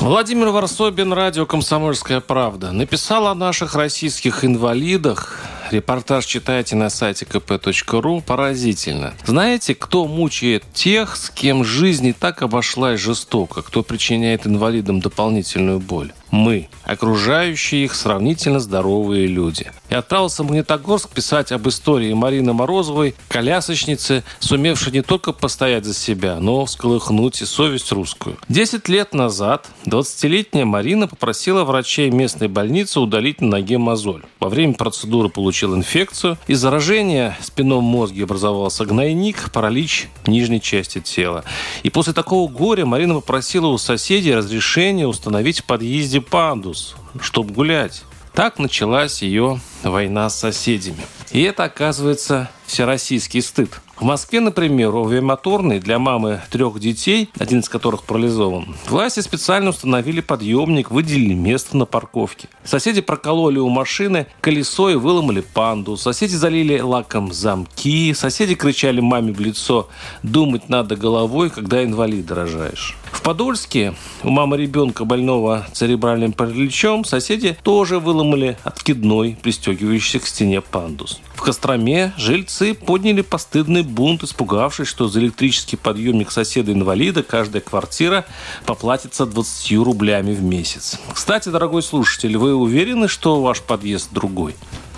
Владимир Варсобин, радио «Комсомольская правда». Написал о наших российских инвалидах. Репортаж читайте на сайте kp.ru. Поразительно. Знаете, кто мучает тех, с кем жизнь не так обошлась жестоко, кто причиняет инвалидам дополнительную боль? Мы, окружающие их сравнительно здоровые люди. И отправился в Магнитогорск писать об истории Марины Морозовой, колясочницы, сумевшей не только постоять за себя, но всколыхнуть и совесть русскую. Десять лет назад 20-летняя Марина попросила врачей местной больницы удалить на ноге мозоль. Во время процедуры получил инфекцию. Из заражения в спинном мозге образовался гнойник, паралич нижней части тела. И после такого горя Марина попросила у соседей разрешения установить в подъезде пандус, чтобы гулять. Так началась ее война с соседями. И это, оказывается, всероссийский стыд. В Москве, например, овиамоторный для мамы трех детей, один из которых парализован, власти специально установили подъемник, выделили место на парковке. Соседи прокололи у машины колесо и выломали панду. Соседи залили лаком замки. Соседи кричали маме в лицо «Думать надо головой, когда инвалид рожаешь». В Подольске у мамы ребенка больного церебральным параличом соседи тоже выломали откидной, пристегивающийся к стене пандус. В Костроме жильцы подняли постыдный бунт, испугавшись, что за электрический подъемник соседа-инвалида каждая квартира поплатится 20 рублями в месяц. Кстати, дорогой слушатель, вы уверены, что ваш подъезд другой?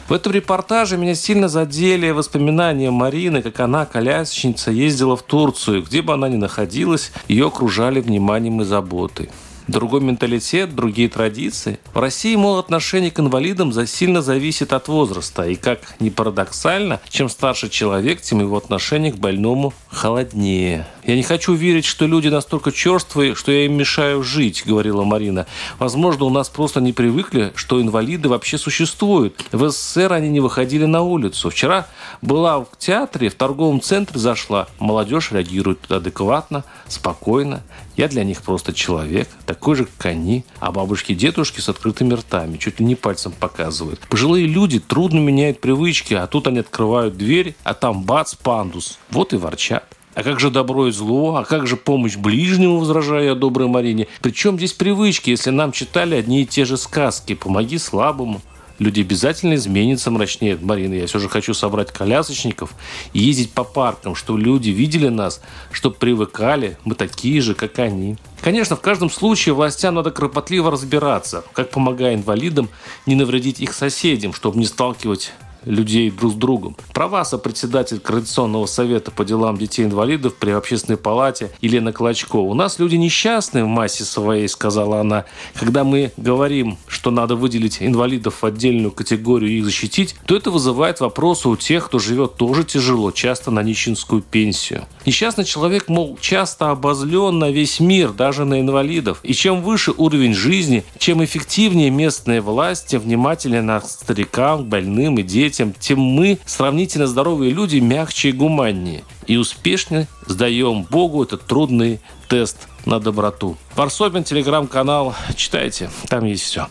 В этом репортаже меня сильно задели воспоминания Марины, как она, колясочница, ездила в Турцию. Где бы она ни находилась, ее окружали вниманием и заботой другой менталитет, другие традиции. В России, мол, отношение к инвалидам сильно зависит от возраста. И как ни парадоксально, чем старше человек, тем его отношение к больному холоднее. «Я не хочу верить, что люди настолько черствые, что я им мешаю жить», — говорила Марина. «Возможно, у нас просто не привыкли, что инвалиды вообще существуют. В СССР они не выходили на улицу. Вчера была в театре, в торговом центре зашла. Молодежь реагирует адекватно, спокойно. Я для них просто человек, такой же, как они. А бабушки и дедушки с открытыми ртами, чуть ли не пальцем показывают. Пожилые люди трудно меняют привычки, а тут они открывают дверь, а там бац, пандус. Вот и ворчат. А как же добро и зло? А как же помощь ближнему, возражаю я доброй Марине? Причем здесь привычки, если нам читали одни и те же сказки? Помоги слабому, люди обязательно изменятся, мрачнеет Марина. Я все же хочу собрать колясочников и ездить по паркам, чтобы люди видели нас, чтобы привыкали, мы такие же, как они. Конечно, в каждом случае властям надо кропотливо разбираться, как помогая инвалидам не навредить их соседям, чтобы не сталкивать людей друг с другом. Права сопредседатель Координационного совета по делам детей-инвалидов при общественной палате Елена Клочкова. У нас люди несчастные в массе своей, сказала она. Когда мы говорим, что надо выделить инвалидов в отдельную категорию и их защитить, то это вызывает вопросы у тех, кто живет тоже тяжело, часто на нищенскую пенсию. Несчастный человек, мол, часто обозлен на весь мир, даже на инвалидов. И чем выше уровень жизни, чем эффективнее местные власти внимательнее на старикам, больным и детям, детям, тем мы, сравнительно здоровые люди, мягче и гуманнее. И успешно сдаем Богу этот трудный тест на доброту. Варсобин, телеграм-канал. Читайте, там есть все.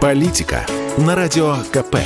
Политика на радио КП.